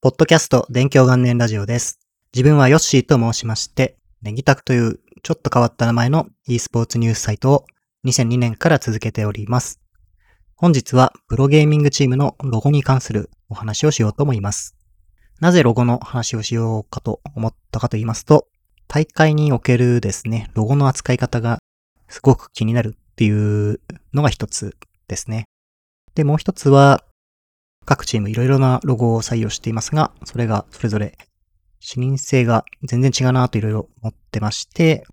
ポッドキャスト勉強元年ラジオです。自分はヨッシーと申しまして、ネギタクというちょっと変わった名前の e スポーツニュースサイトを2002年から続けております。本日はプロゲーミングチームのロゴに関するお話をしようと思います。なぜロゴの話をしようかと思ったかと言いますと、大会におけるですね、ロゴの扱い方がすごく気になるっていうのが一つですね。で、もう一つは、各チームいろいろなロゴを採用していますが、それがそれぞれ視認性が全然違うなといろいろ思ってまして、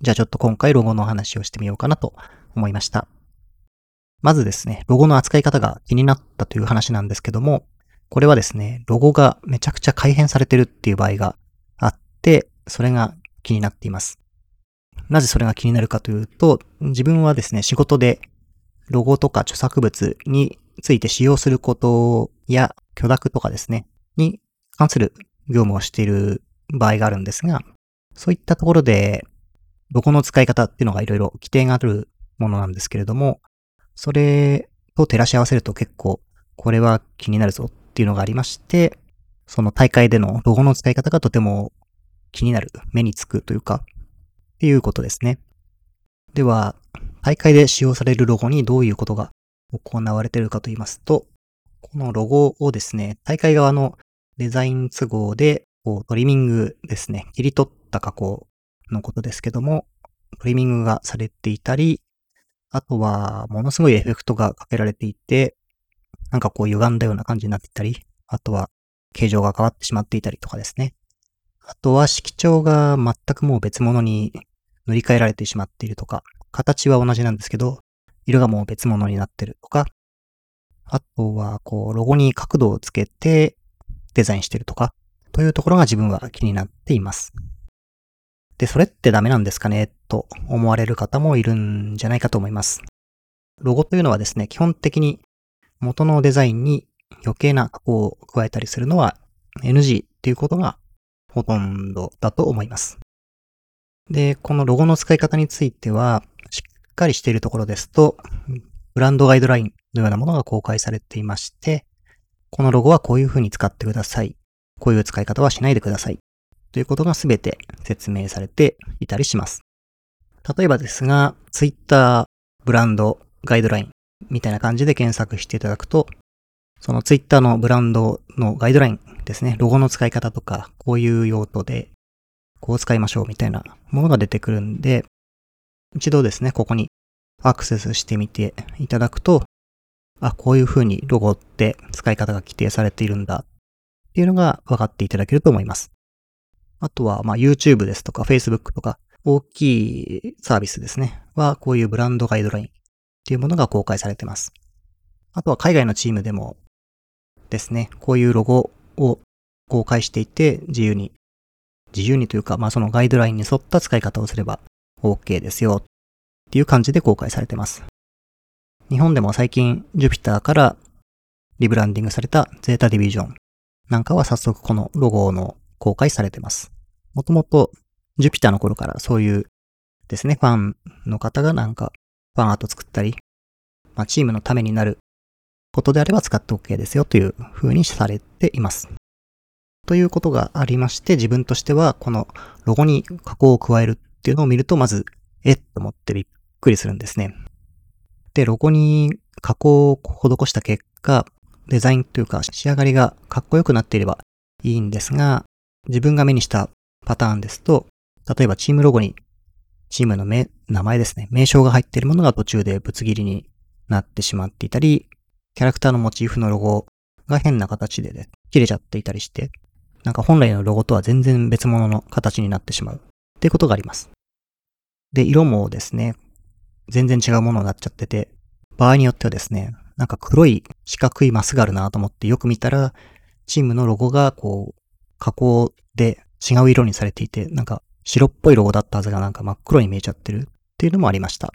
じゃあちょっと今回ロゴの話をしてみようかなと思いました。まずですね、ロゴの扱い方が気になったという話なんですけども、これはですね、ロゴがめちゃくちゃ改変されてるっていう場合があって、それが気になっています。なぜそれが気になるかというと、自分はですね、仕事でロゴとか著作物について使用することや許諾とかですね、に関する業務をしている場合があるんですが、そういったところで、ロゴの使い方っていうのがいろいろ規定があるものなんですけれども、それと照らし合わせると結構、これは気になるぞっていうのがありまして、その大会でのロゴの使い方がとても気になる、目につくというか、っていうことですね。では、大会で使用されるロゴにどういうことが行われているかと言いますと、このロゴをですね、大会側のデザイン都合で、こうトリミングですね、切り取った加工のことですけども、トリミングがされていたり、あとは、ものすごいエフェクトがかけられていて、なんかこう歪んだような感じになっていたり、あとは、形状が変わってしまっていたりとかですね。あとは、色調が全くもう別物に塗り替えられてしまっているとか、形は同じなんですけど、色がもう別物になってるとか、あとは、こう、ロゴに角度をつけてデザインしてるとか、というところが自分は気になっています。で、それってダメなんですかねと思われる方もいるんじゃないかと思います。ロゴというのはですね、基本的に元のデザインに余計な加工を加えたりするのは NG っていうことがほとんどだと思います。で、このロゴの使い方については、っかりしているところですと、ブランドガイドラインのようなものが公開されていまして、このロゴはこういう風に使ってください。こういう使い方はしないでください。ということがすべて説明されていたりします。例えばですが、Twitter ブランドガイドラインみたいな感じで検索していただくと、その Twitter のブランドのガイドラインですね、ロゴの使い方とか、こういう用途でこう使いましょうみたいなものが出てくるんで、一度ですね、ここにアクセスしてみていただくと、あ、こういう風にロゴって使い方が規定されているんだっていうのが分かっていただけると思います。あとは、まあ、YouTube ですとか Facebook とか大きいサービスですね。は、こういうブランドガイドラインっていうものが公開されてます。あとは海外のチームでもですね、こういうロゴを公開していて自由に自由にというか、まあそのガイドラインに沿った使い方をすれば OK ですよっていう感じで公開されてます。日本でも最近 Jupyter からリブランディングされたゼータディビジョンなんかは早速このロゴの公開されてます。もともと Jupyter の頃からそういうですね、ファンの方がなんかファンアート作ったり、まあチームのためになることであれば使って OK ですよという風にされています。ということがありまして、自分としてはこのロゴに加工を加えるっていうのを見ると、まず、えっと思ってびっくりするんですね。で、ロゴに加工を施した結果、デザインというか仕上がりがかっこよくなっていればいいんですが、自分が目にしたパターンですと、例えばチームロゴにチームの名前ですね、名称が入っているものが途中でぶつ切りになってしまっていたり、キャラクターのモチーフのロゴが変な形で、ね、切れちゃっていたりして、なんか本来のロゴとは全然別物の形になってしまうっていうことがあります。で、色もですね、全然違うものになっちゃってて、場合によってはですね、なんか黒い四角いマスがあるなと思ってよく見たら、チームのロゴがこう、加工で違う色にされていて、なんか白っぽいロゴだったはずがなんか真っ黒に見えちゃってるっていうのもありました。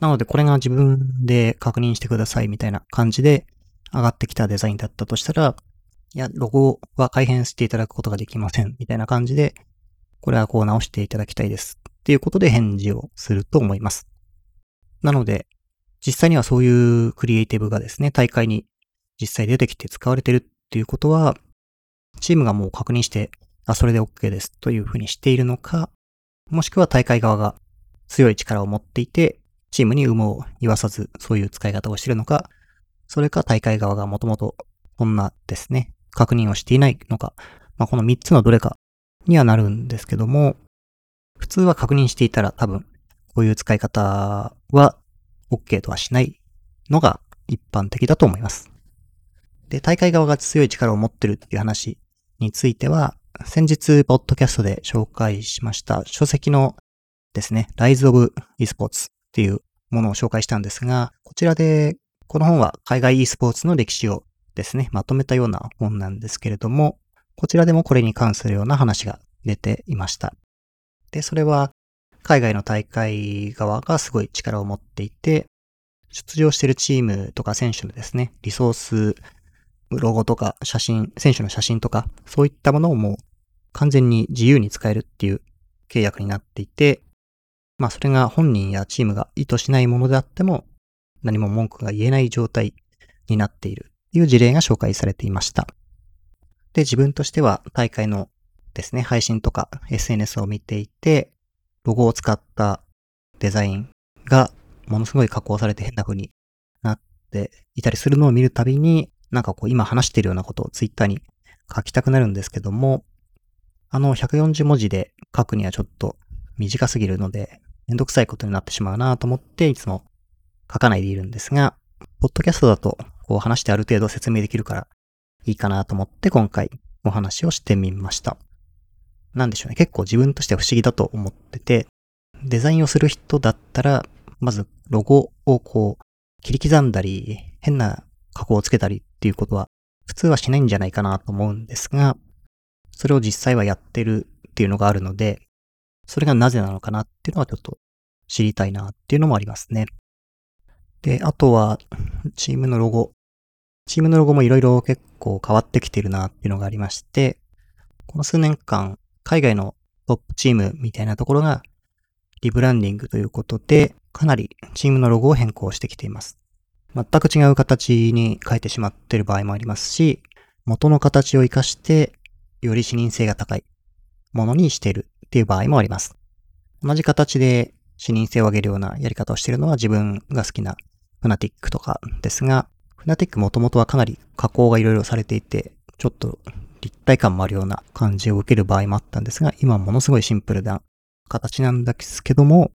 なのでこれが自分で確認してくださいみたいな感じで上がってきたデザインだったとしたら、いや、ロゴは改変していただくことができません。みたいな感じで、これはこう直していただきたいです。っていうことで返事をすると思います。なので、実際にはそういうクリエイティブがですね、大会に実際出てきて使われてるっていうことは、チームがもう確認して、あ、それで OK ですというふうにしているのか、もしくは大会側が強い力を持っていて、チームに有無を言わさずそういう使い方をしているのか、それか大会側がもともとこんなですね、確認をしていないのか、まあ、この3つのどれかにはなるんですけども、普通は確認していたら多分、こういう使い方は OK とはしないのが一般的だと思います。で、大会側が強い力を持ってるっていう話については、先日、ポッドキャストで紹介しました書籍のですね、Rise of eSports っていうものを紹介したんですが、こちらで、この本は海外 e スポーツの歴史をですね、まとめたような本なんですけれども、こちらでもこれに関するような話が出ていました。で、それは海外の大会側がすごい力を持っていて、出場しているチームとか選手のですね、リソース、ロゴとか写真、選手の写真とか、そういったものをもう完全に自由に使えるっていう契約になっていて、まあそれが本人やチームが意図しないものであっても何も文句が言えない状態になっているという事例が紹介されていました。で、自分としては大会のですね、配信とか SNS を見ていて、ロゴを使ったデザインがものすごい加工されて変な風になっていたりするのを見るたびに、なんかこう今話しているようなことをツイッターに書きたくなるんですけども、あの140文字で書くにはちょっと短すぎるので、めんどくさいことになってしまうなと思って、いつも書かないでいるんですが、ポッドキャストだと、こう話してある程度説明できるから、いいかなと思って今回お話をしてみました。なんでしょうね。結構自分としては不思議だと思ってて、デザインをする人だったら、まずロゴをこう、切り刻んだり、変な加工をつけたりっていうことは、普通はしないんじゃないかなと思うんですが、それを実際はやってるっていうのがあるので、それがなぜなのかなっていうのはちょっと知りたいなっていうのもありますね。で、あとは、チームのロゴ。チームのロゴもいろいろ結構変わってきてるなっていうのがありまして、この数年間、海外のトップチームみたいなところが、リブランディングということで、かなりチームのロゴを変更してきています。全く違う形に変えてしまっている場合もありますし、元の形を活かして、より視認性が高いものにしているっていう場合もあります。同じ形で視認性を上げるようなやり方をしているのは自分が好きなフナティックとかですが、フナティックもともとはかなり加工がいろいろされていて、ちょっと立体感もあるような感じを受ける場合もあったんですが、今はものすごいシンプルな形なんですけども、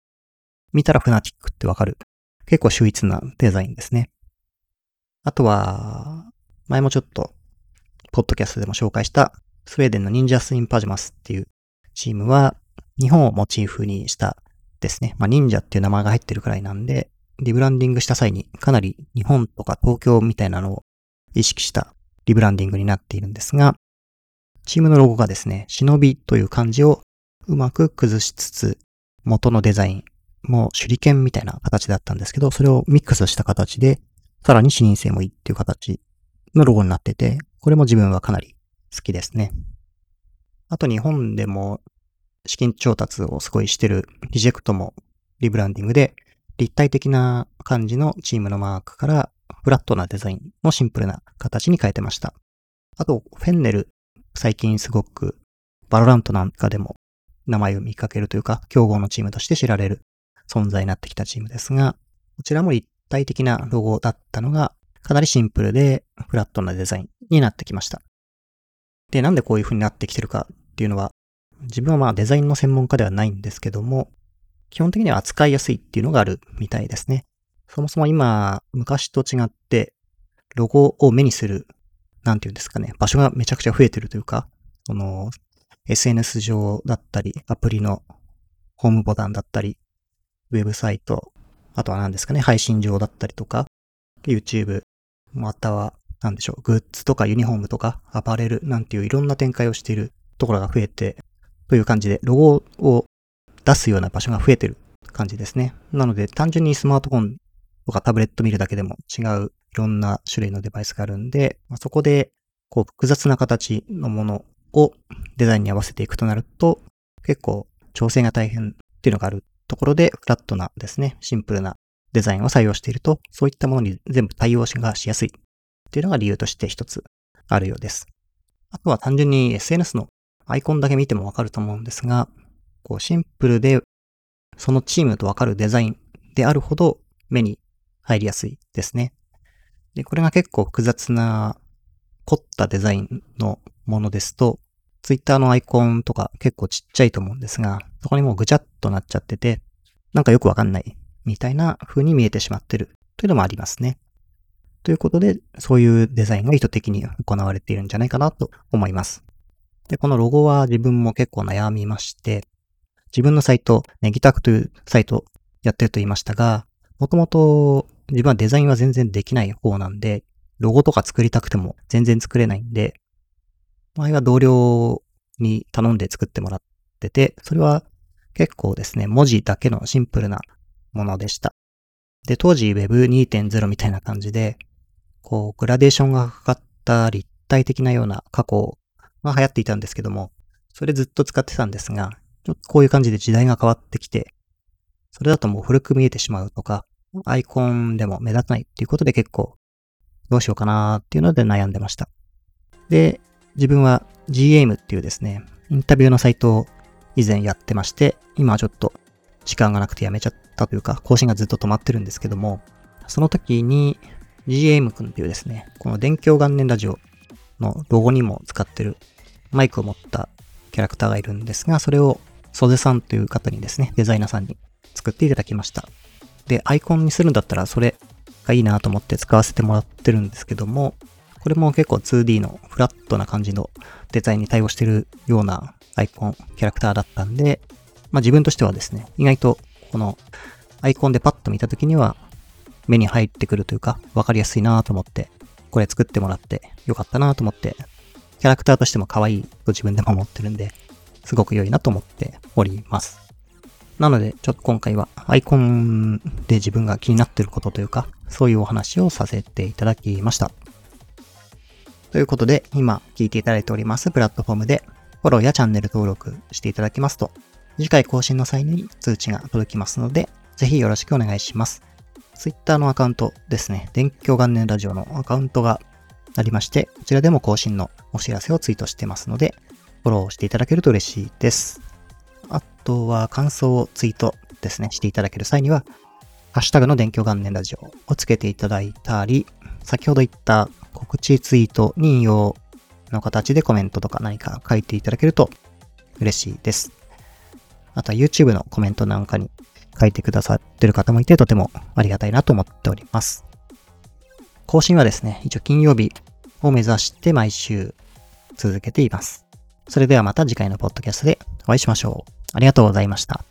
見たらフナティックってわかる。結構秀逸なデザインですね。あとは、前もちょっと、ポッドキャストでも紹介したスウェーデンのニンジャス・イン・パジャマスっていうチームは、日本をモチーフにしたですね。まあ、忍者っていう名前が入ってるくらいなんで、リブランディングした際にかなり日本とか東京みたいなのを意識したリブランディングになっているんですが、チームのロゴがですね、忍びという漢字をうまく崩しつつ、元のデザインも手裏剣みたいな形だったんですけど、それをミックスした形で、さらに視認性もいいっていう形のロゴになってて、これも自分はかなり好きですね。あと日本でも資金調達をすごいしてるリジェクトもリブランディングで立体的な感じのチームのマークからフラットなデザインのシンプルな形に変えてました。あと、フェンネル、最近すごくVALORANT なんかでも名前を見かけるというか、競合のチームとして知られる存在になってきたチームですが、こちらも立体的なロゴだったのが、かなりシンプルでフラットなデザインになってきました。で、なんでこういう風になってきてるかっていうのは、自分はまあデザインの専門家ではないんですけども、基本的には扱いやすいっていうのがあるみたいですね。そもそも今、昔と違って、ロゴを目にする、なんていうんですかね、場所がめちゃくちゃ増えてるというか、その、SNS 上だったり、アプリのホームボタンだったり、ウェブサイト、あとは何ですかね、配信上だったりとか、YouTube、または、なんでしょう、グッズとかユニフォームとか、アパレルなんていういろんな展開をしているところが増えて、という感じで、ロゴを出すような場所が増えてる感じですね。なので、単純にスマートフォンとかタブレット見るだけでも違ういろんな種類のデバイスがあるんで、まあ、そこで、こう、複雑な形のものをデザインに合わせていくとなると、結構調整が大変っていうのがあるところで、フラットなですね、シンプルなデザインを採用していると、そういったものに全部対応しがしやすいっていうのが理由として一つあるようです。あとは単純に SNS のアイコンだけ見てもわかると思うんですが、こうシンプルでそのチームとわかるデザインであるほど目に入りやすいですね。で、これが結構複雑な凝ったデザインのものですと、ツイッターのアイコンとか結構ちっちゃいと思うんですが、そこにもうぐちゃっとなっちゃってて、なんかよくわかんないみたいな風に見えてしまってるというのもありますね。ということで、そういうデザインが意図的に行われているんじゃないかなと思います。で、このロゴは自分も結構悩みまして、自分のサイト、ネギタクというサイトやってると言いましたが、もともと自分はデザインは全然できない方なんで、ロゴとか作りたくても全然作れないんで、前は同僚に頼んで作ってもらってて、それは結構ですね、文字だけのシンプルなものでした。で、当時 Web2.0 みたいな感じで、こう、グラデーションがかかった立体的なような加工が流行っていたんですけども、それずっと使ってたんですが、ちょっとこういう感じで時代が変わってきて、それだともう古く見えてしまうとか、アイコンでも目立たないっていうことで結構どうしようかなーっていうので悩んでました。で、自分は GAM っていうですね、インタビューのサイトを以前やってまして、今はちょっと時間がなくてやめちゃったというか、更新がずっと止まってるんですけども、その時に GAM 君っていうですね、この電狂元年ラジオのロゴにも使ってるマイクを持ったキャラクターがいるんですが、それを袖さんという方にですね、デザイナーさんに作っていただきました。で、アイコンにするんだったらそれがいいなと思って使わせてもらってるんですけども、これも結構 2D のフラットな感じのデザインに対応してるようなアイコン、キャラクターだったんで、まあ自分としてはですね、意外とこのアイコンでパッと見た時には目に入ってくるというか、わかりやすいなと思って、これ作ってもらってよかったなと思って、キャラクターとしても可愛いと自分でも思ってるんで、すごく良いなと思っております。なので、ちょっと今回はアイコンで自分が気になってることというか、そういうお話をさせていただきました。ということで、今聞いていただいておりますプラットフォームで、フォローやチャンネル登録していただきますと、次回更新の際に通知が届きますので、ぜひよろしくお願いします。Twitter のアカウントですね、電気元年ラジオのアカウントがありまして、こちらでも更新のお知らせをツイートしてますので、フォローしていただけると嬉しいです。あとは感想をツイートですね、していただける際には、ハッシュタグの電気元年ラジオをつけていただいたり、先ほど言った告知ツイートに引用の形でコメントとか何か書いていただけると嬉しいです。あとは YouTube のコメントなんかに書いてくださってる方もいてとてもありがたいなと思っております。更新はですね、一応金曜日を目指して毎週続けています。それではまた次回のポッドキャストでお会いしましょう。ありがとうございました。